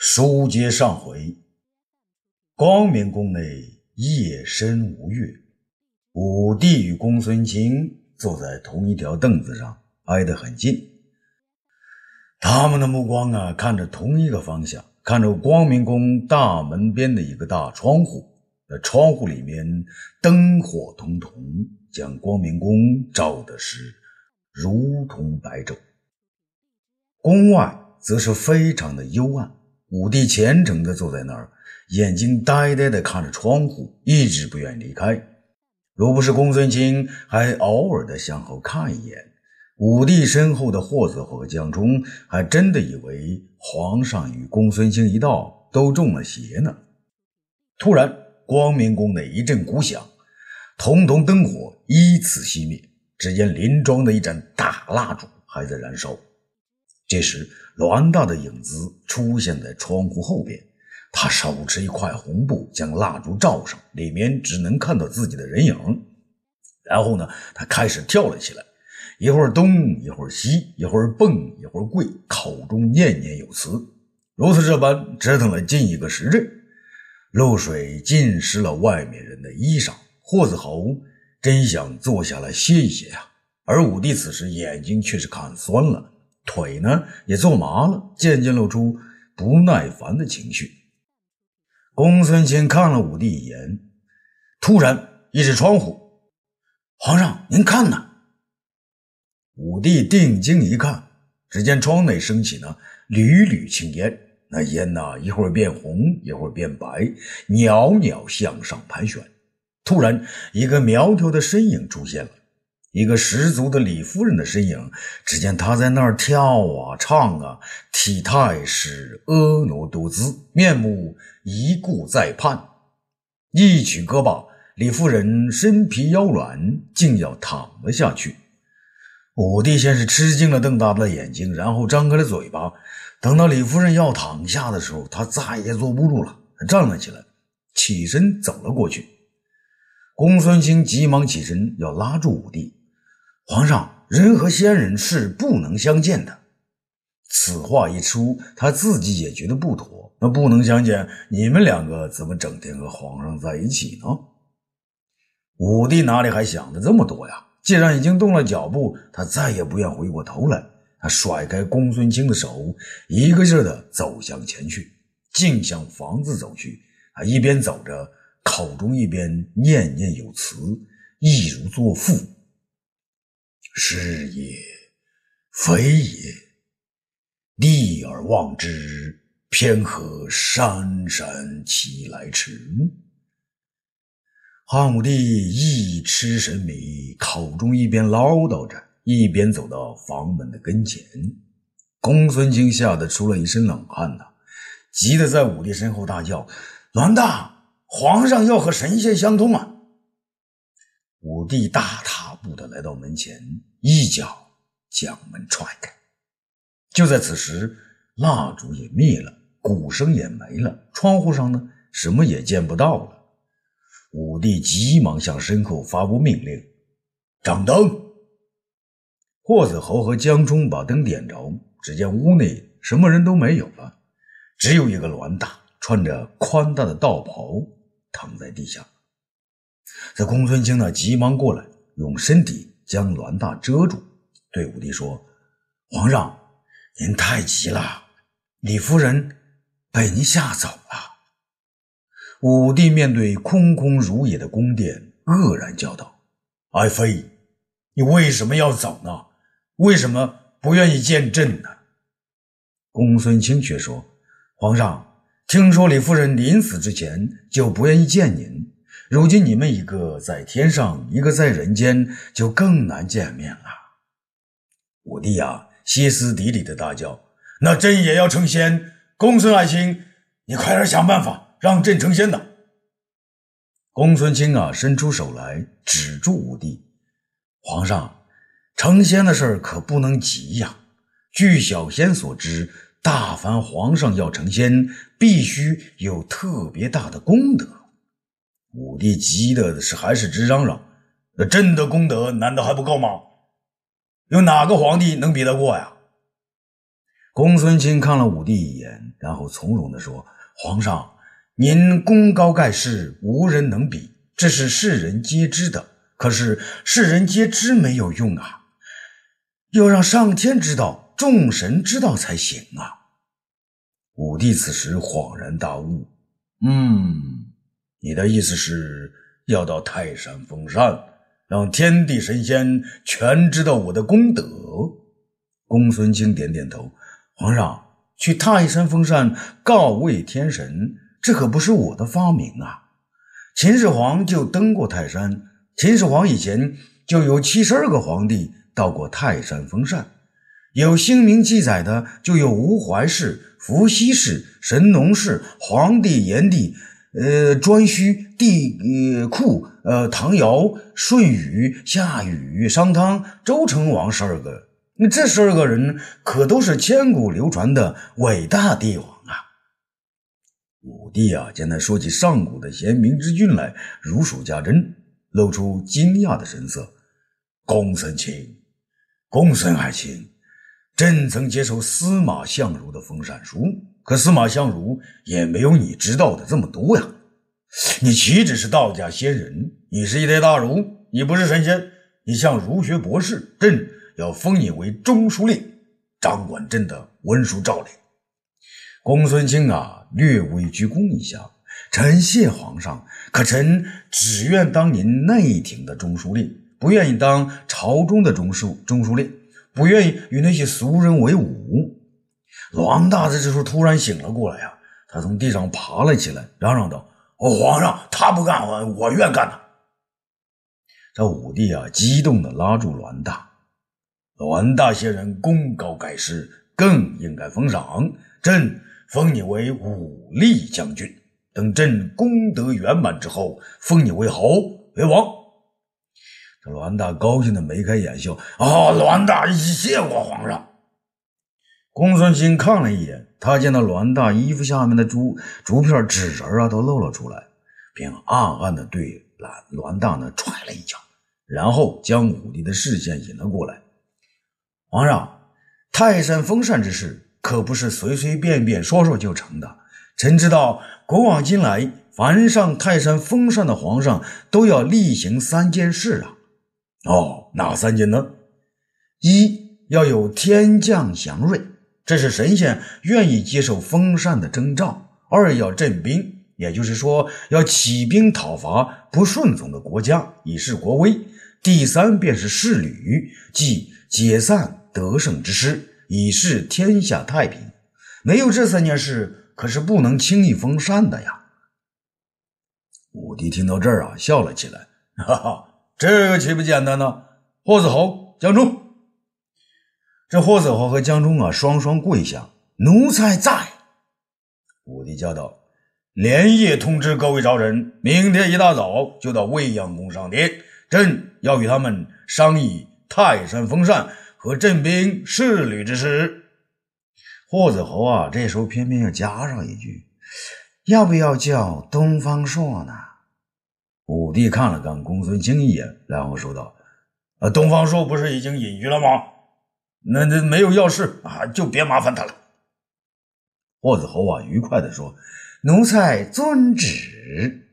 书接上回，光明宫内夜深无月，武帝与公孙卿坐在同一条凳子上，挨得很近。他们的目光啊，看着同一个方向，看着光明宫大门边的一个大窗户。那窗户里面灯火通通，将光明宫照的是如同白昼。宫外则是非常的幽暗。武帝虔诚地坐在那儿，眼睛呆呆地看着窗户，一直不愿离开。若不是公孙卿还偶尔的向后看一眼，武帝身后的霍子和江冲还真的以为皇上与公孙卿一道都中了邪呢。突然，光明宫内一阵鼓响，彤彤灯火依次熄灭，只见林庄的一盏大蜡烛还在燃烧。这时，栾大的影子出现在窗户后边，他手持一块红布，将蜡烛罩上，里面只能看到自己的人影。然后呢，他开始跳了起来，一会儿东，一会儿西，一会儿蹦，一会儿跪，口中念念有词。如此这般折腾了近一个时辰，露水浸湿了外面人的衣裳。霍子侯真想坐下来歇一歇呀，而武帝此时眼睛却是看酸了。腿呢也坐麻了，渐渐露出不耐烦的情绪。公孙卿看了武帝一眼，突然一指窗户：“皇上，您看呐！”武帝定睛一看，只见窗内升起呢缕缕青烟，那烟呐一会儿变红，一会儿变白，袅袅向上盘旋。突然，一个苗条的身影出现了。一个十足的李夫人的身影，只见她在那儿跳啊唱啊，体态是婀娜多姿，面目一顾在盼。一曲歌罢，李夫人身皮腰软，竟要躺了下去。武帝先是吃惊了，瞪大了眼睛，然后张开了嘴巴。等到李夫人要躺下的时候，他再也坐不住了，站了起来，起身走了过去。公孙卿急忙起身要拉住武帝。皇上，人和仙人是不能相见的。此话一出，他自己也觉得不妥。那不能相见，你们两个怎么整天和皇上在一起呢？武帝哪里还想的这么多呀？既然已经动了脚步，他再也不愿回过头来。他甩开公孙卿的手，一个劲儿的走向前去，径向房子走去。他一边走着，口中一边念念有词，一如作赋。是也，非也。立而望之，偏何姗姗其来迟？汉武帝一吃神迷，口中一边唠叨着，一边走到房门的跟前。公孙卿吓得出了一身冷汗呐，急得在武帝身后大叫：“栾大，皇上要和神仙相通啊！”武帝大踏步的来到门前，一脚将门踹开。就在此时，蜡烛也灭了，鼓声也没了，窗户上呢，什么也见不到了。武帝急忙向身后发布命令：“掌灯！”霍子侯和江冲把灯点着，只见屋内什么人都没有了，只有一个栾大穿着宽大的道袍躺在地下。这公孙卿呢，急忙过来，用身体将栾大遮住，对武帝说：“皇上，您太急了，李夫人被您吓走了。”武帝面对空空如也的宫殿，愕然叫道：“爱妃，你为什么要走呢？为什么不愿意见朕呢？”公孙卿却说：“皇上，听说李夫人临死之前就不愿意见您。”如今你们一个在天上，一个在人间，就更难见面了。武帝呀，歇斯底里的大叫：“那朕也要成仙！公孙爱卿，你快点想办法让朕成仙呐！”公孙卿啊，伸出手来止住武帝：“皇上，成仙的事可不能急呀。据小仙所知，大凡皇上要成仙，必须有特别大的功德。”武帝急的是还是直嚷嚷：“那朕的功德难道还不够吗？有哪个皇帝能比得过呀？”公孙卿看了武帝一眼，然后从容地说：“皇上，您功高盖世，无人能比，这是世人皆知的。可是世人皆知没有用啊，要让上天知道，众神知道才行啊。”武帝此时恍然大悟：“嗯，你的意思是要到泰山封禅，让天地神仙全知道我的功德？”公孙卿点点头：“皇上。”去泰山封禅，告慰天神，这可不是我的发明啊！秦始皇就登过泰山，秦始皇以前就有七十二个皇帝到过泰山封禅，有姓名记载的就有吴怀氏、伏羲氏、神农氏、黄帝、炎帝、呃颛顼、帝喾、呃唐尧、舜禹、夏禹、商汤、周成王十二个。那这十二个人可都是千古流传的伟大帝王啊！武帝啊，见他说起上古的贤明之君来，如数家珍，露出惊讶的神色。公孙卿，公孙爱卿，朕曾接受司马相如的封禅书，可司马相如也没有你知道的这么多呀。你岂止是道家仙人，你是一代大儒，你不是神仙，你像儒学博士，朕。要封你为中书令，掌管朕的文书诏令。公孙卿啊，略微鞠躬一下，臣谢皇上。可臣只愿当您内廷的中书令，不愿意当朝中的中书中书令，不愿意与那些俗人为伍。栾大这时候突然醒了过来呀，他从地上爬了起来，嚷嚷道：“皇上，他不干，我我愿干呐！”这武帝啊，激动地拉住栾大。栾大先人功高盖世，更应该封赏。朕封你为武力将军，等朕功德圆满之后，封你为侯为王。这栾大高兴的眉开眼笑啊！栾大谢过皇上。公孙欣看了一眼，他见到栾大衣服下面的竹竹片、纸人啊都露了出来，便暗暗的对栾栾大呢踹了一脚，然后将武帝的视线引了过来。皇上，泰山封禅之事可不是随随便便说说就成的。臣知道，古往今来，凡上泰山封禅的皇上都要例行三件事啊。哦，哪三件呢？一要有天降祥瑞，这是神仙愿意接受封禅的征兆；二要镇兵，也就是说要起兵讨伐不顺从的国家，以示国威；第三便是侍旅，即解散。得胜之师，以示天下太平。没有这三件事，可是不能轻易封禅的呀。武帝听到这儿啊，笑了起来，哈哈，这个岂不简单呢？霍子侯、江忠，这霍子侯和江忠啊，双双跪下。奴才在。武帝叫道：“连夜通知各位朝臣，明天一大早就到未央宫上殿，朕要与他们商议泰山封禅。”和镇兵侍旅之事，霍子侯啊，这时候偏偏要加上一句：“要不要叫东方朔呢？”武帝看了看公孙卿一眼，然后说道：“呃，东方朔不是已经隐居了吗？那那没有要事啊，就别麻烦他了。”霍子侯啊，愉快的说：“奴才遵旨。”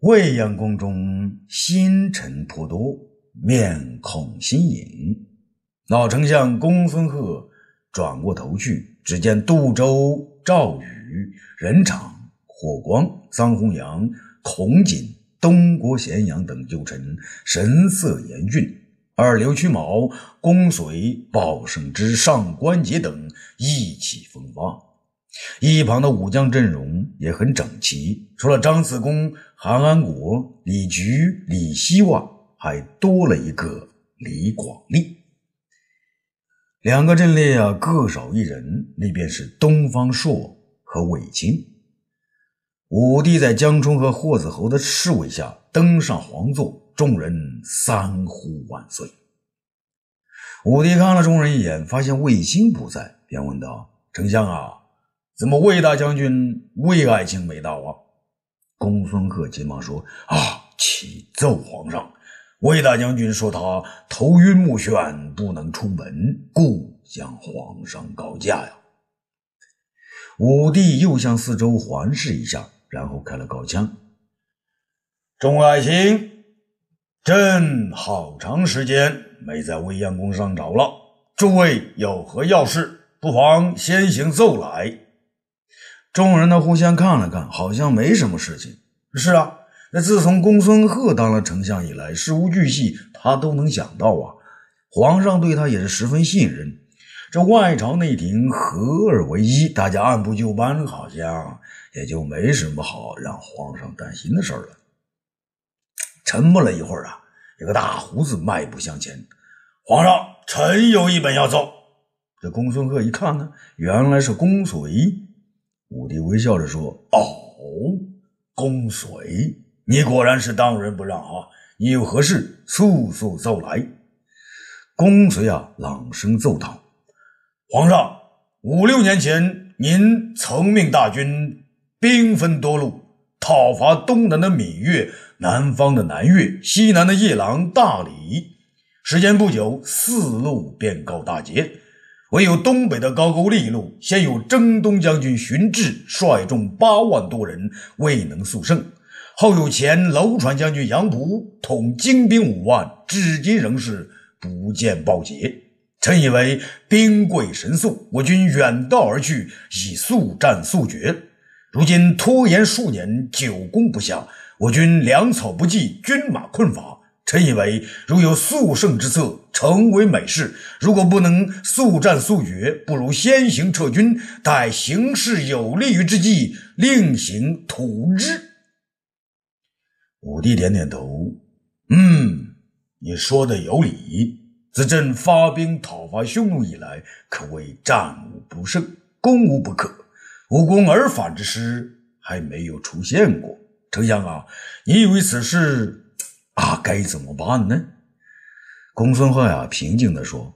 未央宫中星辰颇多。面孔新颖，老丞相公孙贺转过头去，只见杜周、赵宇、任长、霍光、桑弘羊、孔瑾、东郭咸阳等旧臣神色严峻，而刘屈毛、公遂、鲍胜之、上官桀等意气风发。一旁的武将阵容也很整齐，除了张子公、韩安国、李局、李希望。还多了一个李广利，两个阵列啊，各少一人，那便是东方朔和卫青。武帝在江充和霍子侯的侍卫下登上皇座，众人三呼万岁。武帝看了众人一眼，发现卫青不在，便问道：“丞相啊，怎么魏大将军魏爱卿没到啊？”公孙贺急忙说：“啊，启奏皇上。”魏大将军说：“他头晕目眩，不能出门，故向皇上告假呀。”武帝又向四周环视一下，然后开了高腔：“众爱卿，朕好长时间没在未央宫上朝了，诸位有何要事，不妨先行奏来。”众人呢互相看了看，好像没什么事情。是啊，那自从公孙贺当了丞相以来，事无巨细他都能想到啊。皇上对他也是十分信任。这外朝内廷合二为一，大家按部就班，好像也就没什么好让皇上担心的事了。沉默了一会儿啊，一个大胡子迈步向前：“皇上，臣有一本要奏。”这公孙贺一看呢，原来是公随。武帝微笑着说：“哦，公随，你果然是当仁不让啊！你有何事，速速奏来。”公随啊，朗声奏道：“皇上，五六年前，您曾命大军兵分多路，讨伐东南的闽越、南方的南越、西南的夜郎、大理。时间不久，四路便告大捷。”唯有东北的高句丽路，先有征东将军荀志率众八万多人未能速胜，后有前楼船将军杨仆统精兵五万，至今仍是不见报捷。臣以为兵贵神速，我军远道而去，以速战速决。如今拖延数年，久攻不下，我军粮草不济，军马困乏。臣以为，如有速胜之策，成为美事；如果不能速战速决，不如先行撤军，待形势有利于之际，另行图之。武帝点点头，嗯，你说的有理。自朕发兵讨伐匈奴以来，可谓战无不胜，攻无不克，无功而返之师还没有出现过。丞相啊，你以为此事？啊，该怎么办呢？公孙贺呀，平静地说：“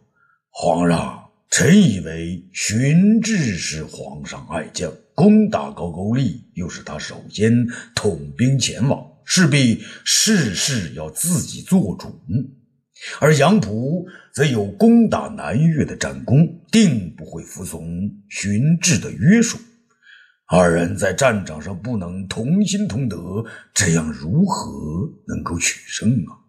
皇上，臣以为荀志是皇上爱将，攻打高句丽又是他首先统兵前往，势必事事要自己做主。而杨仆则有攻打南越的战功，定不会服从荀志的约束。”二人在战场上不能同心同德，这样如何能够取胜啊？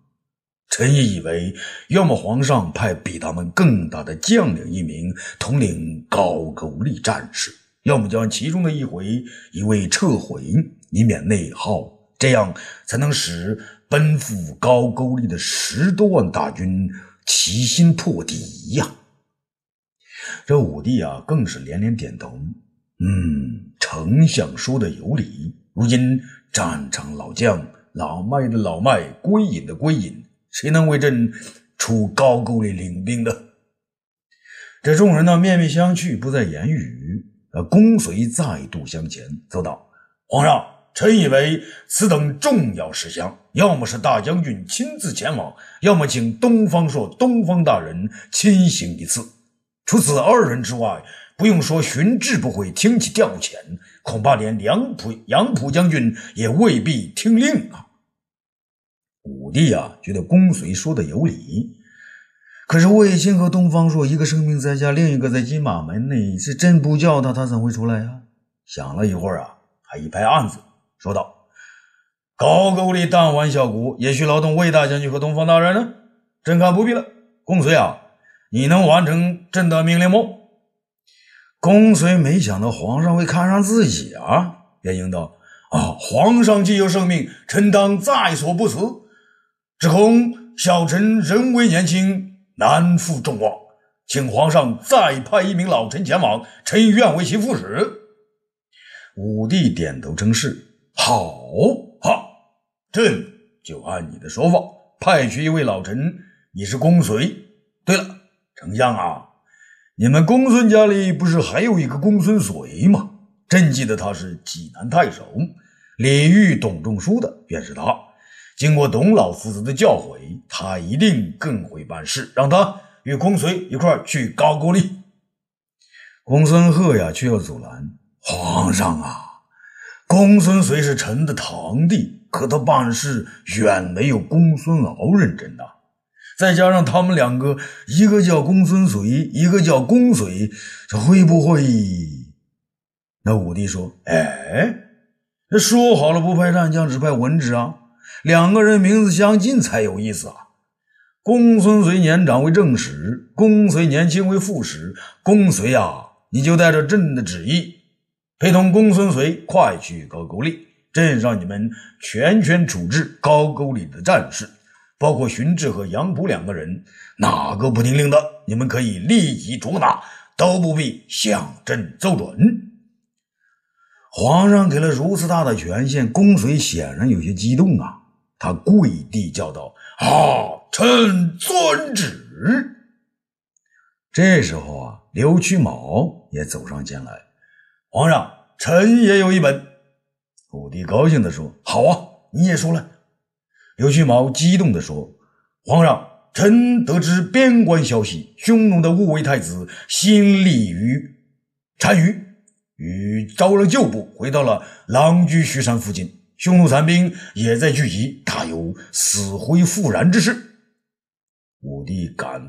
臣以为，要么皇上派比他们更大的将领一名统领高句丽战士，要么将其中的一回一位撤回，以免内耗，这样才能使奔赴高句丽的十多万大军齐心破敌呀！这武帝啊，更是连连点头。嗯，丞相说的有理。如今战场老将，老迈的老迈，归隐的归隐，谁能为朕出高句丽领兵呢？这众人呢，面面相觑，不再言语。呃，公随再度向前奏道：“皇上，臣以为此等重要事项，要么是大将军亲自前往，要么请东方朔东方大人亲行一次。除此二人之外。”不用说，荀志不会听其调遣，恐怕连杨浦杨浦将军也未必听令啊。武帝啊，觉得公随说的有理，可是卫青和东方朔一个生病在家，另一个在金马门内，是真不叫他，他怎会出来呀？想了一会儿啊，他一拍案子，说道：“高句丽弹丸小国，也需劳动魏大将军和东方大人呢。朕看不必了。公随啊，你能完成朕的命令吗？”公孙没想到皇上会看上自己啊，便应道：“啊，皇上既有圣命，臣当在所不辞。只恐小臣人微年轻，难负众望，请皇上再派一名老臣前往，臣愿为其副使。”武帝点头称是：“好，好，朕就按你的说法，派去一位老臣。你是公随。对了，丞相啊。”你们公孙家里不是还有一个公孙绥吗？朕记得他是济南太守，礼遇董仲舒的便是他。经过董老夫子的教诲，他一定更会办事。让他与公随一块去高句丽。公孙贺呀，却要阻拦皇上啊！公孙绥是臣的堂弟，可他办事远没有公孙敖认真呐。再加上他们两个，一个叫公孙绥，一个叫公随，这会不会？那武帝说：“哎，这说好了不派战将，只派文职啊，两个人名字相近才有意思啊。公孙燧年长为正使，公孙年轻为副使。公孙啊，你就带着朕的旨意，陪同公孙燧快去高句丽，朕让你们全权处置高句丽的战事，包括荀志和杨普两个人，哪个不听令的，你们可以立即捉拿，都不必向朕奏准。”皇上给了如此大的权限，公孙显然有些激动啊！他跪地叫道：“啊，臣遵旨。”这时候啊，刘屈毛也走上前来：“皇上，臣也有一本。”武帝高兴地说：“好啊，你也说了。”刘屈毛激动地说：“皇上，臣得知边关消息，匈奴的护卫太子新立于单于。”与招了旧部回到了狼居胥山附近，匈奴残兵也在聚集，大有死灰复燃之势。武帝感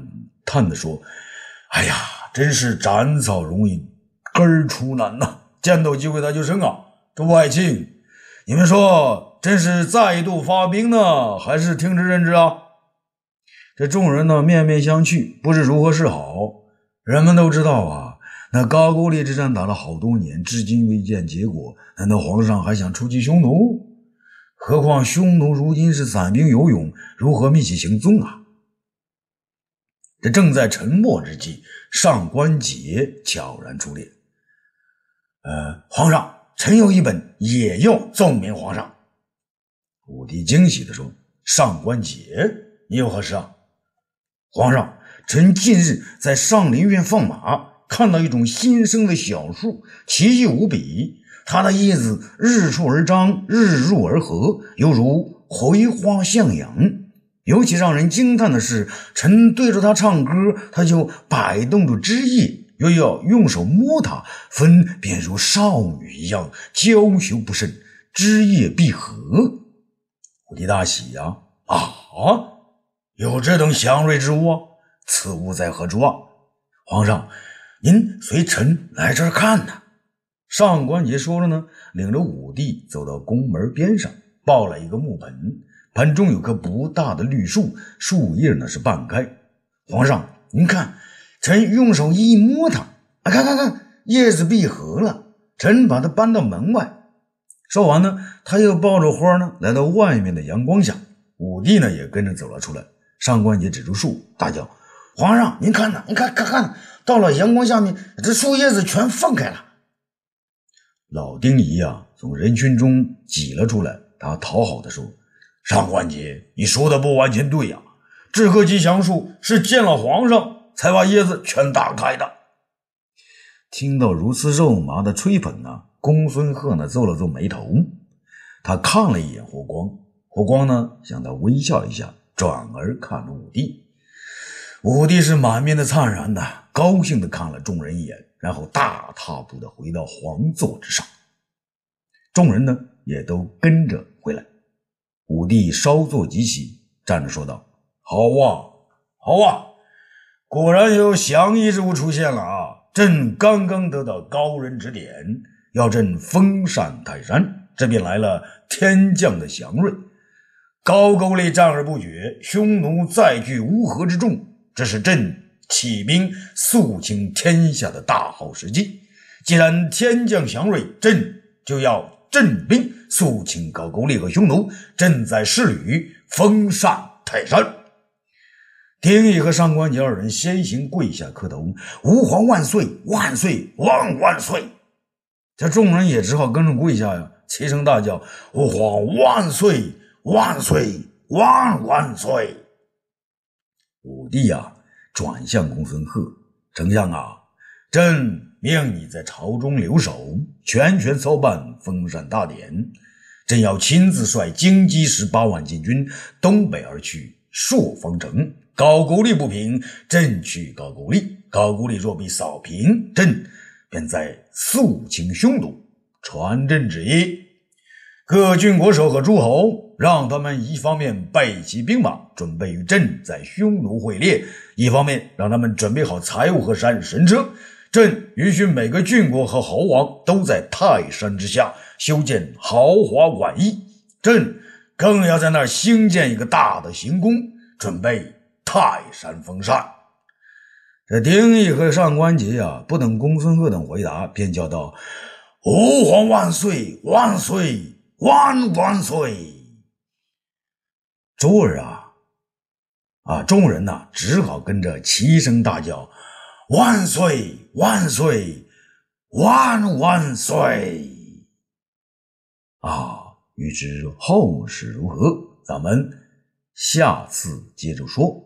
叹地说：“哎呀，真是斩草容易根除难呐！见到机会他就生啊！诸位爱卿，你们说，真是再度发兵呢，还是听之任之啊？”这众人呢，面面相觑，不知如何是好。人们都知道啊。那高句丽之战打了好多年，至今未见结果。难道皇上还想出击匈奴？何况匈奴如今是散兵游勇，如何密切行踪啊？这正在沉默之际，上官桀悄然出列。呃，皇上，臣有一本，也要奏明皇上。武帝惊喜地说：“上官桀，你有何事啊？”皇上，臣近日在上林苑放马。看到一种新生的小树，奇异无比。它的叶子日出而张，日入而合，犹如葵花向阳。尤其让人惊叹的是，臣对着它唱歌，它就摆动着枝叶；又要用手摸它，分便如少女一样娇羞不胜，枝叶闭合。武帝大喜呀！啊，有这等祥瑞之物，此物在何处啊？皇上。您随臣来这儿看呢。上官桀说着呢，领着武帝走到宫门边上，抱来一个木盆，盆中有棵不大的绿树，树叶呢是半开。皇上，您看，臣用手一摸它，啊，看看看，叶子闭合了。臣把它搬到门外。说完呢，他又抱着花呢，来到外面的阳光下。武帝呢也跟着走了出来。上官桀指住树，大叫：“皇上，您看呐，您看，看看。”到了阳光下面，这树叶子全放开了。老丁仪呀，从人群中挤了出来，他讨好的说：“上官桀，你说的不完全对呀，这棵吉祥树是见了皇上才把叶子全打开的。”听到如此肉麻的吹捧呢，公孙贺呢皱了皱眉头，他看了一眼霍光，霍光呢向他微笑一下，转而看了武帝。武帝是满面的灿然的，高兴的看了众人一眼，然后大踏步的回到皇座之上。众人呢也都跟着回来。武帝稍作即起，站着说道：“好啊，好啊，果然有降夷之物出现了啊！朕刚刚得到高人指点，要朕封禅泰山，这便来了天降的祥瑞。高句丽战而不决，匈奴再聚乌合之众。”这是朕起兵肃清天下的大好时机。既然天降祥瑞，朕就要镇兵肃清高句丽和匈奴。朕在侍旅，封禅泰山。丁义和上官桀二人先行跪下磕头：“吾皇万岁，万岁，万万岁！”这众人也只好跟着跪下呀，齐声大叫：“吾皇万岁，万岁，万万岁！”武帝呀，转向公孙贺，丞相啊，朕命你在朝中留守，全权操办封禅大典。朕要亲自率京畿十八万禁军东北而去，朔方城。高句丽不平，朕去高句丽；高句丽若被扫平，朕便在肃清匈奴。传朕旨意。各郡国守和诸侯，让他们一方面备齐兵马，准备与朕在匈奴会猎；一方面让他们准备好财物和山神车，朕允许每个郡国和侯王都在泰山之下修建豪华馆驿，朕更要在那儿兴建一个大的行宫，准备泰山封禅。这丁义和上官桀啊，不等公孙贺等回答，便叫道：“吾皇万岁！万岁！万万岁！”诸儿啊，啊，众人呐，只好跟着齐声大叫：“万岁！万岁！万万岁！”啊，欲知后事如何，咱们下次接着说。